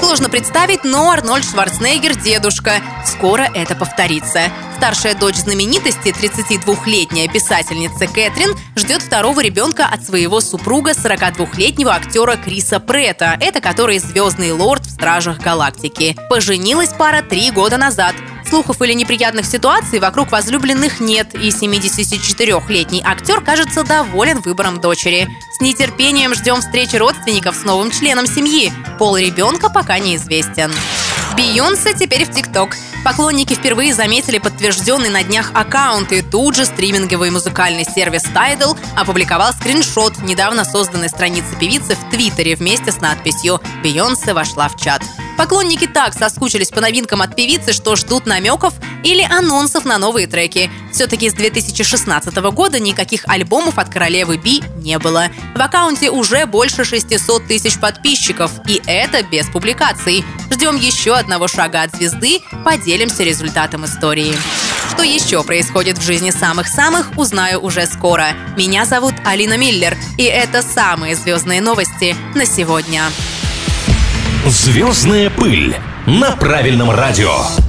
Сложно представить, но Арнольд Шварценеггер – дедушка. Скоро это повторится. Старшая дочь знаменитости, 32-летняя писательница Кэтрин, ждет второго ребенка от своего супруга, 42-летнего актера Криса Прета, это который звездный лорд в «Стражах Галактики». Поженилась пара три года назад. Слухов или неприятных ситуаций вокруг возлюбленных нет, и 74-летний актер кажется доволен выбором дочери. С нетерпением ждем встречи родственников с новым членом семьи. Пол ребенка пока неизвестен. Бейонсе теперь в ТикТок. Поклонники впервые заметили подтвержденный на днях аккаунт, и тут же стриминговый музыкальный сервис Tidal опубликовал скриншот недавно созданной страницы певицы в Твиттере вместе с надписью «Бейонсе вошла в чат». Поклонники так соскучились по новинкам от певицы, что ждут намеков или анонсов на новые треки. Все-таки с 2016 года никаких альбомов от королевы Би не было. В аккаунте уже больше 600 тысяч подписчиков, и это без публикаций. Ждем еще одного шага от звезды, поделимся результатом истории. Что еще происходит в жизни самых-самых, узнаю уже скоро. Меня зовут Алина Миллер, и это самые звездные новости на сегодня. Звездная пыль на правильном радио.